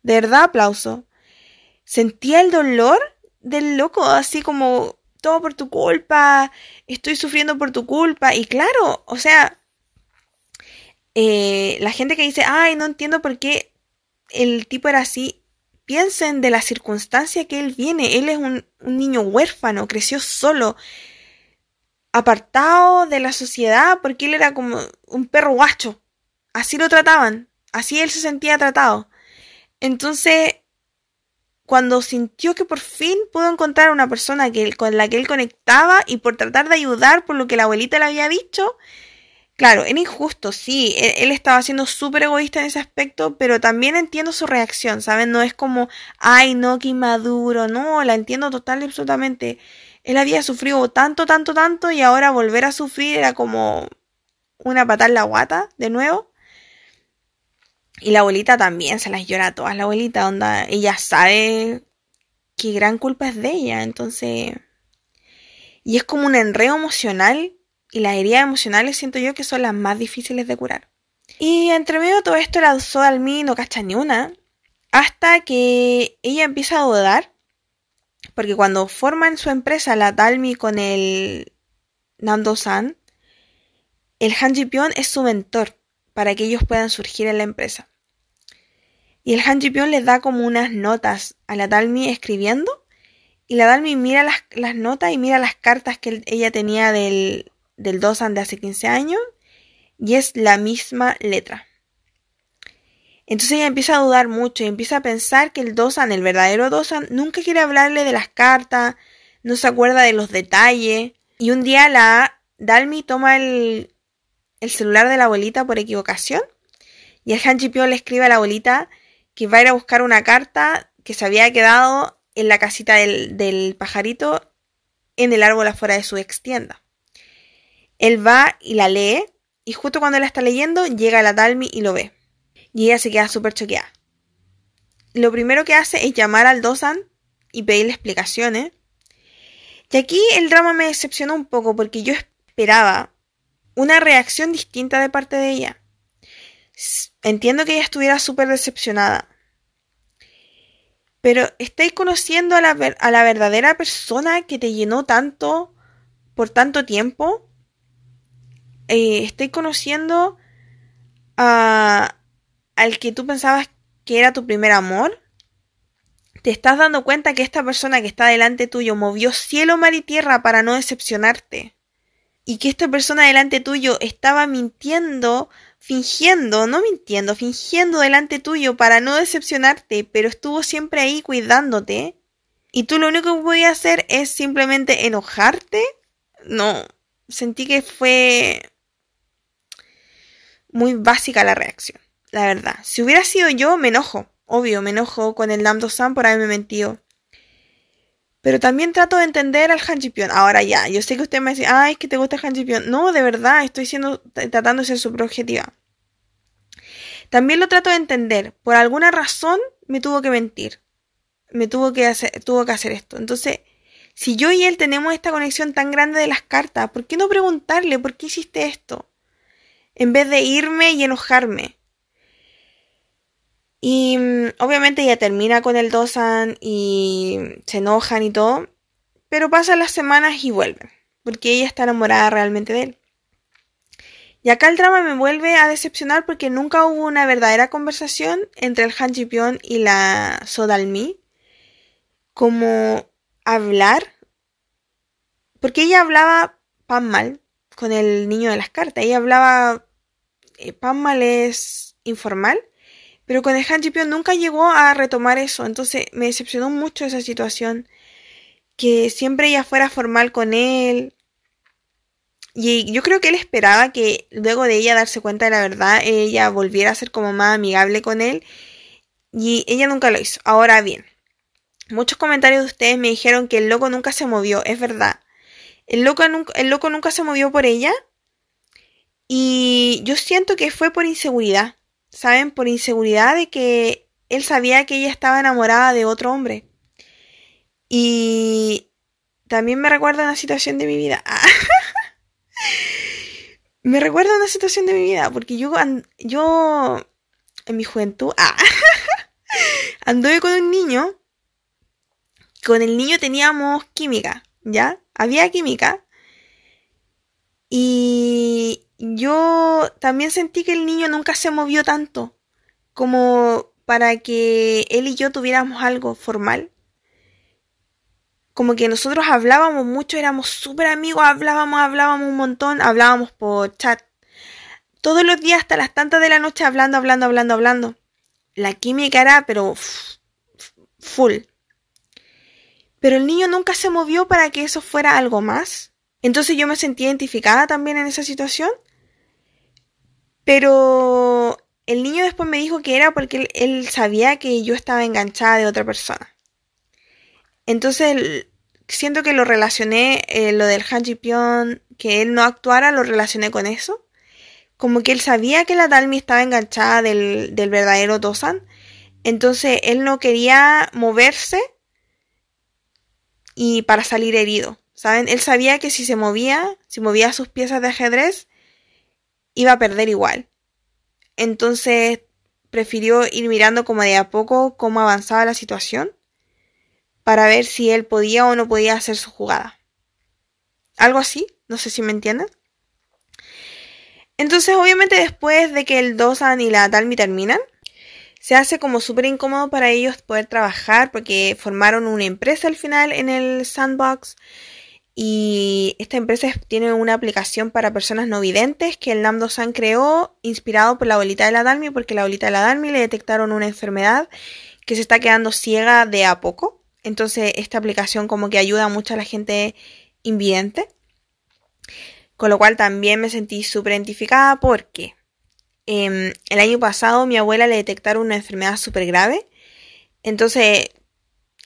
De verdad, aplauso. Sentía el dolor del loco, así como, por tu culpa, estoy sufriendo por tu culpa. Y claro, o sea, eh, la gente que dice, ay, no entiendo por qué el tipo era así, piensen de la circunstancia que él viene. Él es un, niño huérfano, creció solo, apartado de la sociedad, porque él era como un perro guacho. Así lo trataban, así él se sentía tratado. Entonces, cuando sintió que por fin pudo encontrar una persona que, con la que él conectaba y por tratar de ayudar por lo que la abuelita le había dicho, Claro, era injusto, sí, él, estaba siendo súper egoísta en ese aspecto, pero también entiendo su reacción, ¿saben? No es como, ay, no, qué inmaduro, no, la entiendo total y absolutamente. Él había sufrido tanto, tanto, tanto y ahora volver a sufrir era como una patada en la guata, de nuevo. Y la abuelita también se las llora a todas, la abuelita, onda, ella sabe que gran culpa es de ella, entonces... Y es como un enredo emocional y las heridas emocionales siento yo que son las más difíciles de curar. Y entre medio de todo esto la Sodalmi no cacha ni una, hasta que ella empieza a dudar, porque cuando forman su empresa la Dalmi con el Nando-san, el Han ji es su mentor para que ellos puedan surgir en la empresa. Y el Han ji les da como unas notas a la Dalmi escribiendo, y la Dalmi mira las, las notas y mira las cartas que ella tenía del, del Dosan de hace 15 años y es la misma letra. Entonces ella empieza a dudar mucho y empieza a pensar que el Dosan, el verdadero Dosan, nunca quiere hablarle de las cartas, no se acuerda de los detalles. Y un día la Dalmi toma el, el celular de la abuelita por equivocación y el Han le escribe a la abuelita que va a ir a buscar una carta que se había quedado en la casita del, del pajarito en el árbol afuera de su extienda. Él va y la lee, y justo cuando la está leyendo, llega la Dalmi y lo ve. Y ella se queda súper choqueada. Lo primero que hace es llamar al Dosan y pedirle explicaciones. Y aquí el drama me decepcionó un poco porque yo esperaba una reacción distinta de parte de ella. Entiendo que ella estuviera súper decepcionada. Pero estáis conociendo a la, a la verdadera persona que te llenó tanto por tanto tiempo eh, estoy conociendo a, al que tú pensabas que era tu primer amor. Te estás dando cuenta que esta persona que está delante tuyo movió cielo, mar y tierra para no decepcionarte. Y que esta persona delante tuyo estaba mintiendo, fingiendo, no mintiendo, fingiendo delante tuyo para no decepcionarte, pero estuvo siempre ahí cuidándote. Y tú lo único que podías hacer es simplemente enojarte. No, sentí que fue muy básica la reacción, la verdad. Si hubiera sido yo, me enojo. Obvio, me enojo con el Lambdo San por haberme mentido. Pero también trato de entender al Han Ahora ya, yo sé que usted me dice, ay, es que te gusta el Han No, de verdad, estoy siendo, tratando de ser súper objetiva. También lo trato de entender. Por alguna razón me tuvo que mentir. Me tuvo que hacer, tuvo que hacer esto. Entonces, si yo y él tenemos esta conexión tan grande de las cartas, ¿por qué no preguntarle por qué hiciste esto? En vez de irme y enojarme. Y mm, obviamente ella termina con el Dosan y se enojan y todo. Pero pasan las semanas y vuelven. Porque ella está enamorada realmente de él. Y acá el drama me vuelve a decepcionar porque nunca hubo una verdadera conversación entre el Han ji y la Sodalmi. Como hablar. Porque ella hablaba pan mal con el niño de las cartas. Ella hablaba. Eh, pan mal es informal. Pero con el Han nunca llegó a retomar eso. Entonces me decepcionó mucho esa situación. Que siempre ella fuera formal con él. Y yo creo que él esperaba que luego de ella darse cuenta de la verdad, ella volviera a ser como más amigable con él. Y ella nunca lo hizo. Ahora bien, muchos comentarios de ustedes me dijeron que el loco nunca se movió. Es verdad. El loco, el loco nunca se movió por ella. Y yo siento que fue por inseguridad. ¿Saben? Por inseguridad de que él sabía que ella estaba enamorada de otro hombre. Y también me recuerda una situación de mi vida. me recuerda una situación de mi vida, porque yo, yo en mi juventud ah, anduve con un niño. Con el niño teníamos química, ¿ya? Había química. Y yo también sentí que el niño nunca se movió tanto como para que él y yo tuviéramos algo formal. Como que nosotros hablábamos mucho, éramos súper amigos, hablábamos, hablábamos un montón, hablábamos por chat. Todos los días hasta las tantas de la noche hablando, hablando, hablando, hablando. La química era, pero full. Pero el niño nunca se movió para que eso fuera algo más. Entonces yo me sentí identificada también en esa situación pero el niño después me dijo que era porque él, sabía que yo estaba enganchada de otra persona. Entonces siento que lo relacioné, eh, lo del Han que él no actuara, lo relacioné con eso. Como que él sabía que la Dalmi estaba enganchada del, del verdadero Dosan. Entonces él no quería moverse y para salir herido. ¿Saben? Él sabía que si se movía, si movía sus piezas de ajedrez, iba a perder igual. Entonces prefirió ir mirando como de a poco cómo avanzaba la situación para ver si él podía o no podía hacer su jugada. Algo así, no sé si me entienden. Entonces, obviamente, después de que el Dosan y la Dalmi terminan, se hace como súper incómodo para ellos poder trabajar porque formaron una empresa al final en el sandbox y esta empresa tiene una aplicación para personas no videntes que el Namdo-san creó inspirado por la abuelita de la Dalmi, porque la abuelita de la Dalmi le detectaron una enfermedad que se está quedando ciega de a poco. Entonces esta aplicación como que ayuda mucho a la gente invidente. Con lo cual también me sentí súper identificada porque em, el año pasado mi abuela le detectaron una enfermedad súper grave. Entonces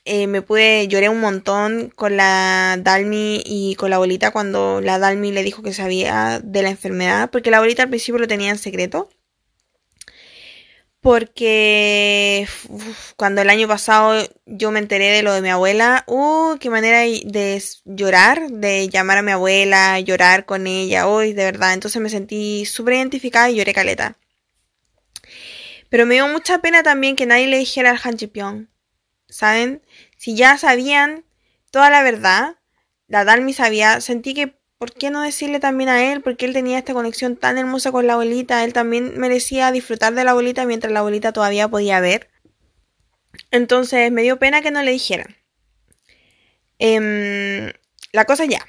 eh, me pude, lloré un montón con la Dalmi y con la abuelita cuando la Dalmi le dijo que sabía de la enfermedad, porque la abuelita al principio lo tenía en secreto. Porque cuando el año pasado yo me enteré de lo de mi abuela, uh, qué manera de llorar, de llamar a mi abuela, llorar con ella, hoy, de verdad. Entonces me sentí súper identificada y lloré caleta. Pero me dio mucha pena también que nadie le dijera al Han ¿saben? Si ya sabían toda la verdad, la Dalmi sabía, sentí que, ¿por qué no decirle también a él? Porque él tenía esta conexión tan hermosa con la abuelita, él también merecía disfrutar de la abuelita mientras la abuelita todavía podía ver. Entonces me dio pena que no le dijeran. Em, la cosa ya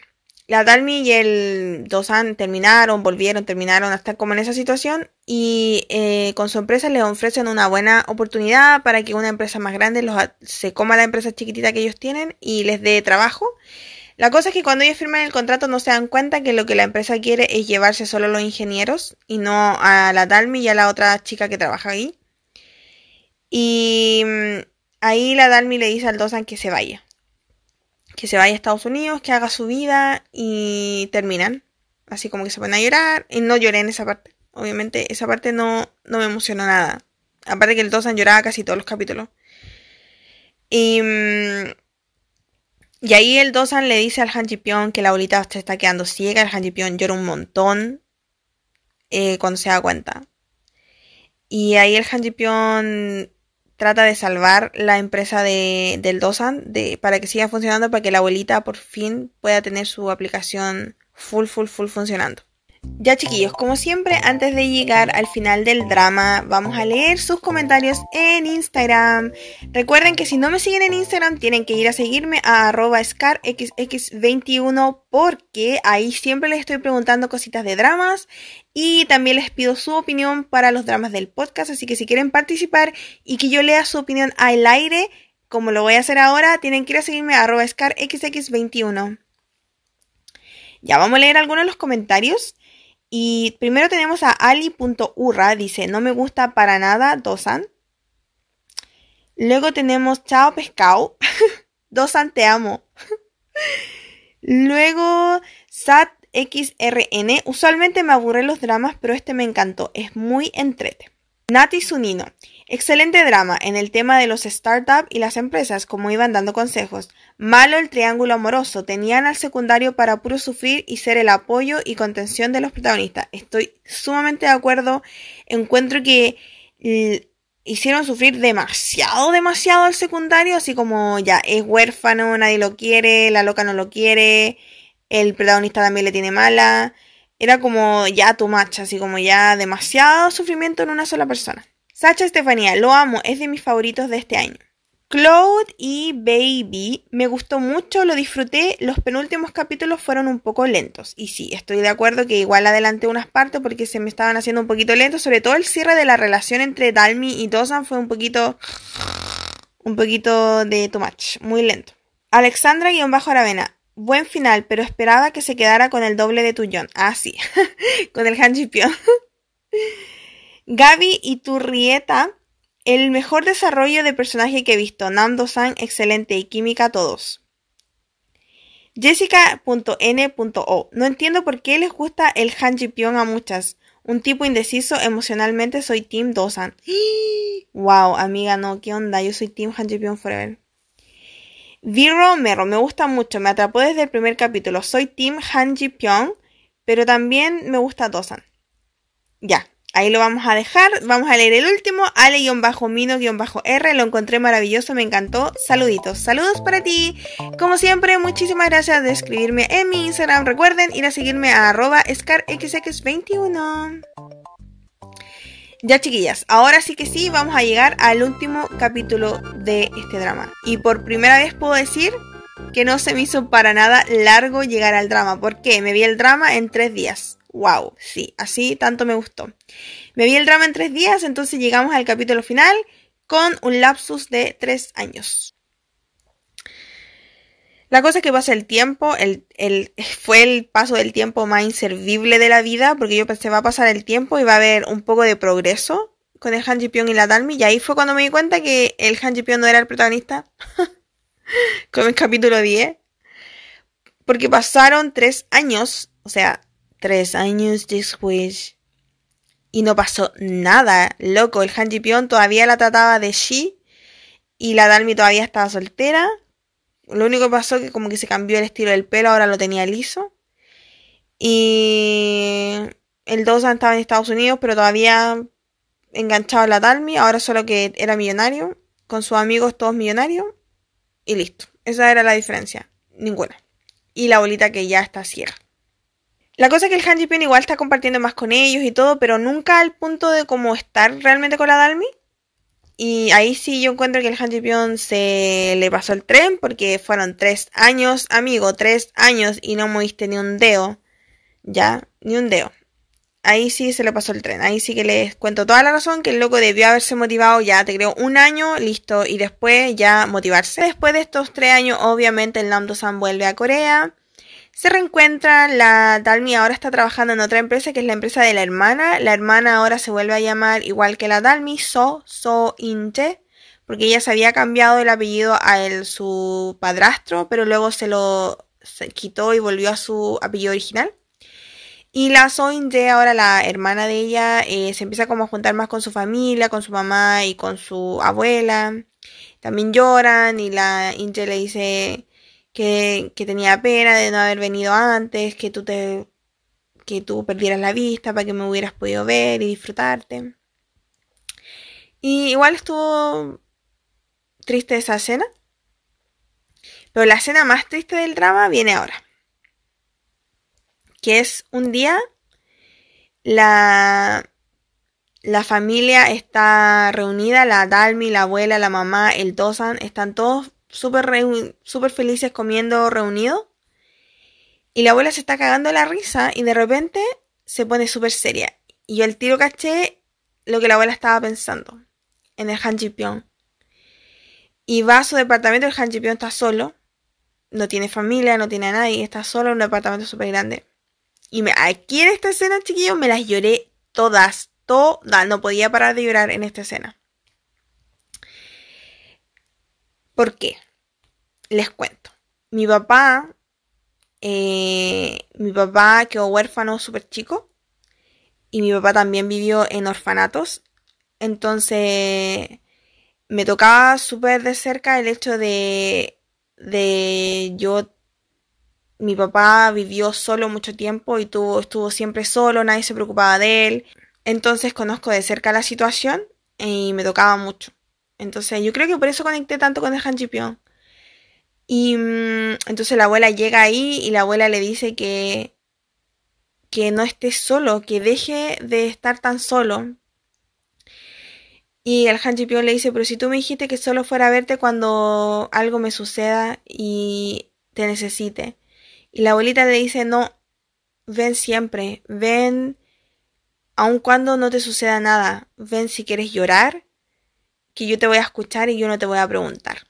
la Dalmi y el Dosan terminaron, volvieron, terminaron hasta como en esa situación y eh, con su empresa le ofrecen una buena oportunidad para que una empresa más grande los, se coma la empresa chiquitita que ellos tienen y les dé trabajo. La cosa es que cuando ellos firman el contrato no se dan cuenta que lo que la empresa quiere es llevarse solo a los ingenieros y no a la Dalmi y a la otra chica que trabaja ahí. Y mm, ahí la Dalmi le dice al Dosan que se vaya que se vaya a Estados Unidos, que haga su vida y terminan. Así como que se ponen a llorar y no lloré en esa parte. Obviamente esa parte no, no me emocionó nada. Aparte que el Dosan lloraba casi todos los capítulos. Y, mm, y ahí el Dosan le dice al Han Ji-pyong que la abuelita se está quedando ciega. El Han Ji-pyong llora un montón eh, cuando se da cuenta. Y ahí el Han Ji-pyong trata de salvar la empresa de, del Dosan de, para que siga funcionando, para que la abuelita por fin pueda tener su aplicación full, full, full funcionando. Ya chiquillos, como siempre, antes de llegar al final del drama, vamos a leer sus comentarios en Instagram. Recuerden que si no me siguen en Instagram, tienen que ir a seguirme a arroba scarxx21 porque ahí siempre les estoy preguntando cositas de dramas y también les pido su opinión para los dramas del podcast. Así que si quieren participar y que yo lea su opinión al aire, como lo voy a hacer ahora, tienen que ir a seguirme a arroba scarxx21. Ya vamos a leer algunos de los comentarios. Y primero tenemos a ali.urra, dice, no me gusta para nada Dosan. Luego tenemos Chao Pescao, Dosan te amo. Luego SatXRN, usualmente me aburren los dramas, pero este me encantó, es muy entrete. Nati Sunino, Excelente drama en el tema de los startups y las empresas, como iban dando consejos. Malo el triángulo amoroso, tenían al secundario para puro sufrir y ser el apoyo y contención de los protagonistas. Estoy sumamente de acuerdo, encuentro que hicieron sufrir demasiado, demasiado al secundario, así como ya es huérfano, nadie lo quiere, la loca no lo quiere, el protagonista también le tiene mala. Era como ya tu macha, así como ya demasiado sufrimiento en una sola persona. Sacha Estefanía, lo amo, es de mis favoritos de este año. Cloud y Baby, me gustó mucho, lo disfruté, los penúltimos capítulos fueron un poco lentos. Y sí, estoy de acuerdo que igual adelanté unas partes porque se me estaban haciendo un poquito lentos, sobre todo el cierre de la relación entre Dalmi y Dosan fue un poquito... un poquito de too much, muy lento. Alexandra-Aravena, buen final, pero esperaba que se quedara con el doble de Tuyon. Ah, sí, con el Hanjipio. Gaby y Turrieta, el mejor desarrollo de personaje que he visto. Nando-san, excelente y química todos. Jessica.n.o. No entiendo por qué les gusta el Han a muchas. Un tipo indeciso emocionalmente soy Team Dosan. wow, amiga, no, ¿qué onda? Yo soy Team Han forever. Viro Merro, me gusta mucho, me atrapó desde el primer capítulo. Soy Team Han pero también me gusta Dosan. Ya, Ahí lo vamos a dejar. Vamos a leer el último. Ale-mino-r. Lo encontré maravilloso, me encantó. Saluditos. Saludos para ti. Como siempre, muchísimas gracias de escribirme en mi Instagram. Recuerden ir a seguirme a arroba scarxx21. Ya chiquillas, ahora sí que sí, vamos a llegar al último capítulo de este drama. Y por primera vez puedo decir que no se me hizo para nada largo llegar al drama. ¿Por qué? Me vi el drama en tres días wow, sí, así tanto me gustó. Me vi el drama en tres días, entonces llegamos al capítulo final con un lapsus de tres años. La cosa es que pasa el tiempo, fue el paso del tiempo más inservible de la vida, porque yo pensé va a pasar el tiempo y va a haber un poco de progreso con el Han Ji y la Dalmi, y ahí fue cuando me di cuenta que el Han Ji no era el protagonista, con el capítulo 10, porque pasaron tres años, o sea, Tres años después. Y no pasó nada, loco. El Han Ji-pyong todavía la trataba de Shi. Y la Dalmi todavía estaba soltera. Lo único que pasó que como que se cambió el estilo del pelo, ahora lo tenía liso. Y el Dosan estaba en Estados Unidos, pero todavía enganchado a la Dalmi. Ahora solo que era millonario. Con sus amigos todos millonarios. Y listo. Esa era la diferencia. Ninguna. Y la bolita que ya está ciega. La cosa es que el Han Ji igual está compartiendo más con ellos y todo, pero nunca al punto de como estar realmente con la Dalmi. Y ahí sí yo encuentro que el Han Ji se le pasó el tren porque fueron tres años, amigo, tres años y no moviste ni un dedo. Ya, ni un dedo. Ahí sí se le pasó el tren. Ahí sí que les cuento toda la razón que el loco debió haberse motivado ya, te creo, un año, listo, y después ya motivarse. Después de estos tres años, obviamente el Namdo-san vuelve a Corea se reencuentra, la Dalmi ahora está trabajando en otra empresa que es la empresa de la hermana. La hermana ahora se vuelve a llamar igual que la Dalmi, So, So Inche, porque ella se había cambiado el apellido a el, su padrastro, pero luego se lo quitó y volvió a su apellido original. Y la Soinje, ahora la hermana de ella, eh, se empieza como a juntar más con su familia, con su mamá y con su abuela. También lloran y la Inje le dice que, tenía pena de no haber venido antes, que tú te que tú perdieras la vista para que me hubieras podido ver y disfrutarte. Y igual estuvo triste esa escena. Pero la escena más triste del drama viene ahora. Que es un día la, la familia está reunida, la Dalmi, la abuela, la mamá, el Dosan, están todos súper super felices comiendo reunidos. Y la abuela se está cagando la risa y de repente se pone súper seria. Y yo el tiro caché lo que la abuela estaba pensando en el Han Ji-pyong. Y va a su departamento, el Han Ji-pyong está solo. No tiene familia, no tiene a nadie, está solo en un departamento súper grande. Y me, aquí en esta escena, chiquillos, me las lloré todas, todas. No podía parar de llorar en esta escena. ¿Por qué? Les cuento. Mi papá eh, mi papá quedó huérfano súper chico y mi papá también vivió en orfanatos. Entonces me tocaba súper de cerca el hecho de, de yo, mi papá vivió solo mucho tiempo y tuvo, estuvo siempre solo, nadie se preocupaba de él. Entonces conozco de cerca la situación y me tocaba mucho. Entonces yo creo que por eso conecté tanto con el Han y mm, entonces la abuela llega ahí y la abuela le dice que, que no esté solo, que deje de estar tan solo. Y el Han le dice, pero si tú me dijiste que solo fuera a verte cuando algo me suceda y te necesite. Y la abuelita le dice, no, ven siempre, ven aun cuando no te suceda nada, ven si quieres llorar, que yo te voy a escuchar y yo no te voy a preguntar.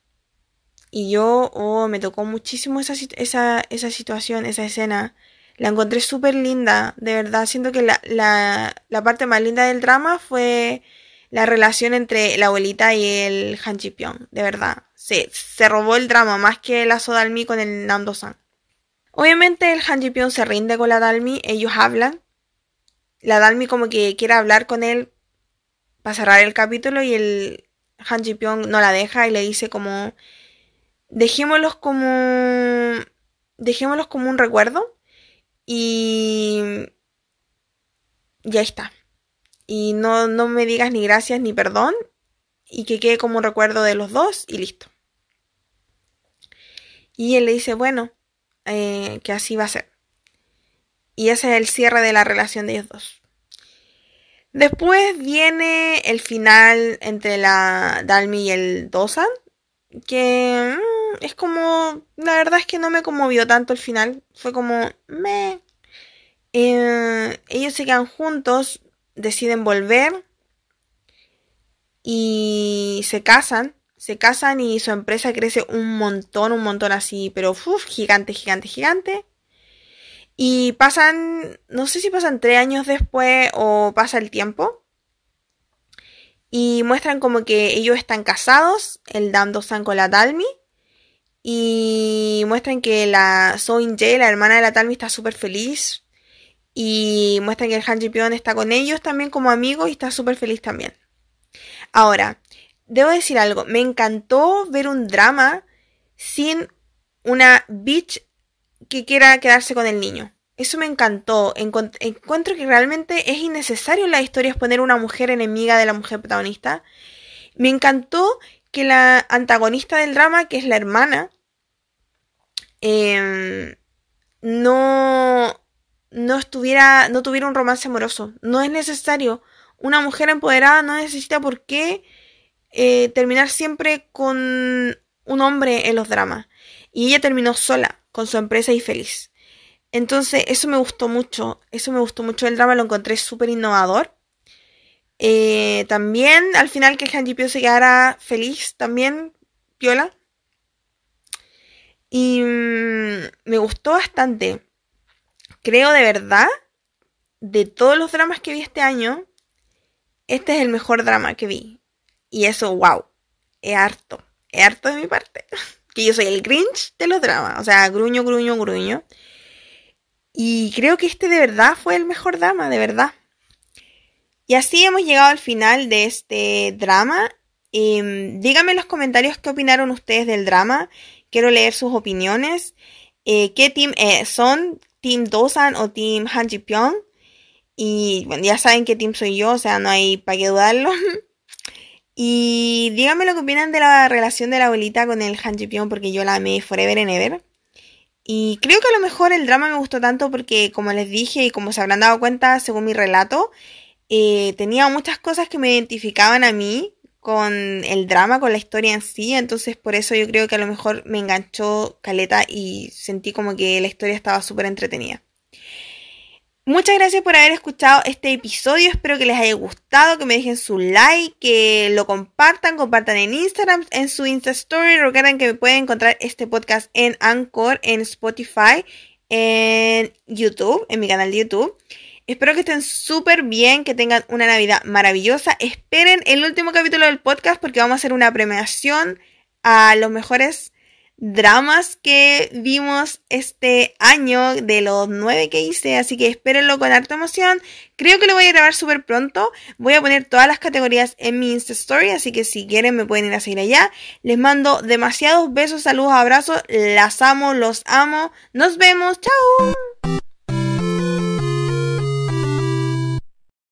Y yo, oh, me tocó muchísimo esa, esa, esa situación, esa escena. La encontré súper linda, de verdad. Siento que la, la, la, parte más linda del drama fue la relación entre la abuelita y el Han Pyong, de verdad. Se, se robó el drama más que la Sodalmi con el Nando San. Obviamente el Han Pyong se rinde con la Dalmi, ellos hablan. La Dalmi como que quiere hablar con él para cerrar el capítulo y el Han Ji Pyong no la deja y le dice como dejémoslos como dejémoslos como un recuerdo y ya está. Y no, no me digas ni gracias ni perdón y que quede como un recuerdo de los dos y listo. Y él le dice, bueno, eh, que así va a ser. Y ese es el cierre de la relación de ellos dos. Después viene el final entre la Dalmi y el Dosan, que mm, es como, la verdad es que no me conmovió tanto el final, fue como, me... Eh, ellos se quedan juntos, deciden volver y se casan, se casan y su empresa crece un montón, un montón así, pero uf, gigante, gigante, gigante. Y pasan, no sé si pasan tres años después o pasa el tiempo y muestran como que ellos están casados, el Dam-do-san con la Dalmi. Y muestran que la So-in-jae, la hermana de la Dalmi, está súper feliz. Y muestran que el Han Ji-pyeon está con ellos también como amigo y está súper feliz también. Ahora, debo decir algo. Me encantó ver un drama sin una bitch que quiera quedarse con el niño. Eso me encantó. encuentro que realmente es innecesario en las historias poner una mujer enemiga de la mujer protagonista. Me encantó que la antagonista del drama, que es la hermana, em, no, no estuviera, no tuviera un romance amoroso. No es necesario. Una mujer empoderada no necesita por qué eh, terminar siempre con un hombre en los dramas. Y ella terminó sola, con su empresa y feliz. Entonces, eso me gustó mucho. Eso me gustó mucho el drama, lo encontré súper innovador. Eh, también, al final, que Han Ji se quedara feliz, también, piola. Y mm, me gustó bastante. Creo de verdad, de todos los dramas que vi este año, este es el mejor drama que vi. Y eso, wow. es harto, es harto de mi parte. Que yo soy el Grinch de los dramas, o sea, gruño, gruño, gruño. Y creo que este de verdad fue el mejor drama, de verdad. Y así hemos llegado al final de este drama. Em, díganme en los comentarios qué opinaron ustedes del drama. Quiero leer sus opiniones. Eh, ¿Qué team eh, son? ¿Team Dosan o Team Han Ji Pyong? Y bueno, ya saben qué team soy yo, o sea, no hay para qué dudarlo. y díganme lo que opinan de la relación de la abuelita con el Han Ji Pyong, porque yo la amé forever and ever. Y creo que a lo mejor el drama me gustó tanto porque, como les dije y como se habrán dado cuenta según mi relato, eh, tenía muchas cosas que me identificaban a mí con el drama, con la historia en sí. Entonces por eso yo creo que a lo mejor me enganchó Caleta y sentí como que la historia estaba súper entretenida. Muchas gracias por haber escuchado este episodio. Espero que les haya gustado, que me dejen su like, que lo compartan, compartan en Instagram, en su Insta Story. Recuerden que me pueden encontrar este podcast en Anchor, en Spotify, en YouTube, en mi canal de YouTube. Espero que estén súper bien, que tengan una Navidad maravillosa. Esperen el último capítulo del podcast porque vamos a hacer una premiación a los mejores dramas que vimos este año de los nueve que hice, así que espérenlo con harta emoción. Creo que lo voy a grabar súper pronto. Voy a poner todas las categorías en mi Insta Story, así que si quieren me pueden ir a seguir allá. Les mando demasiados besos, saludos, abrazos. Las amo, los amo. Nos vemos. Chao.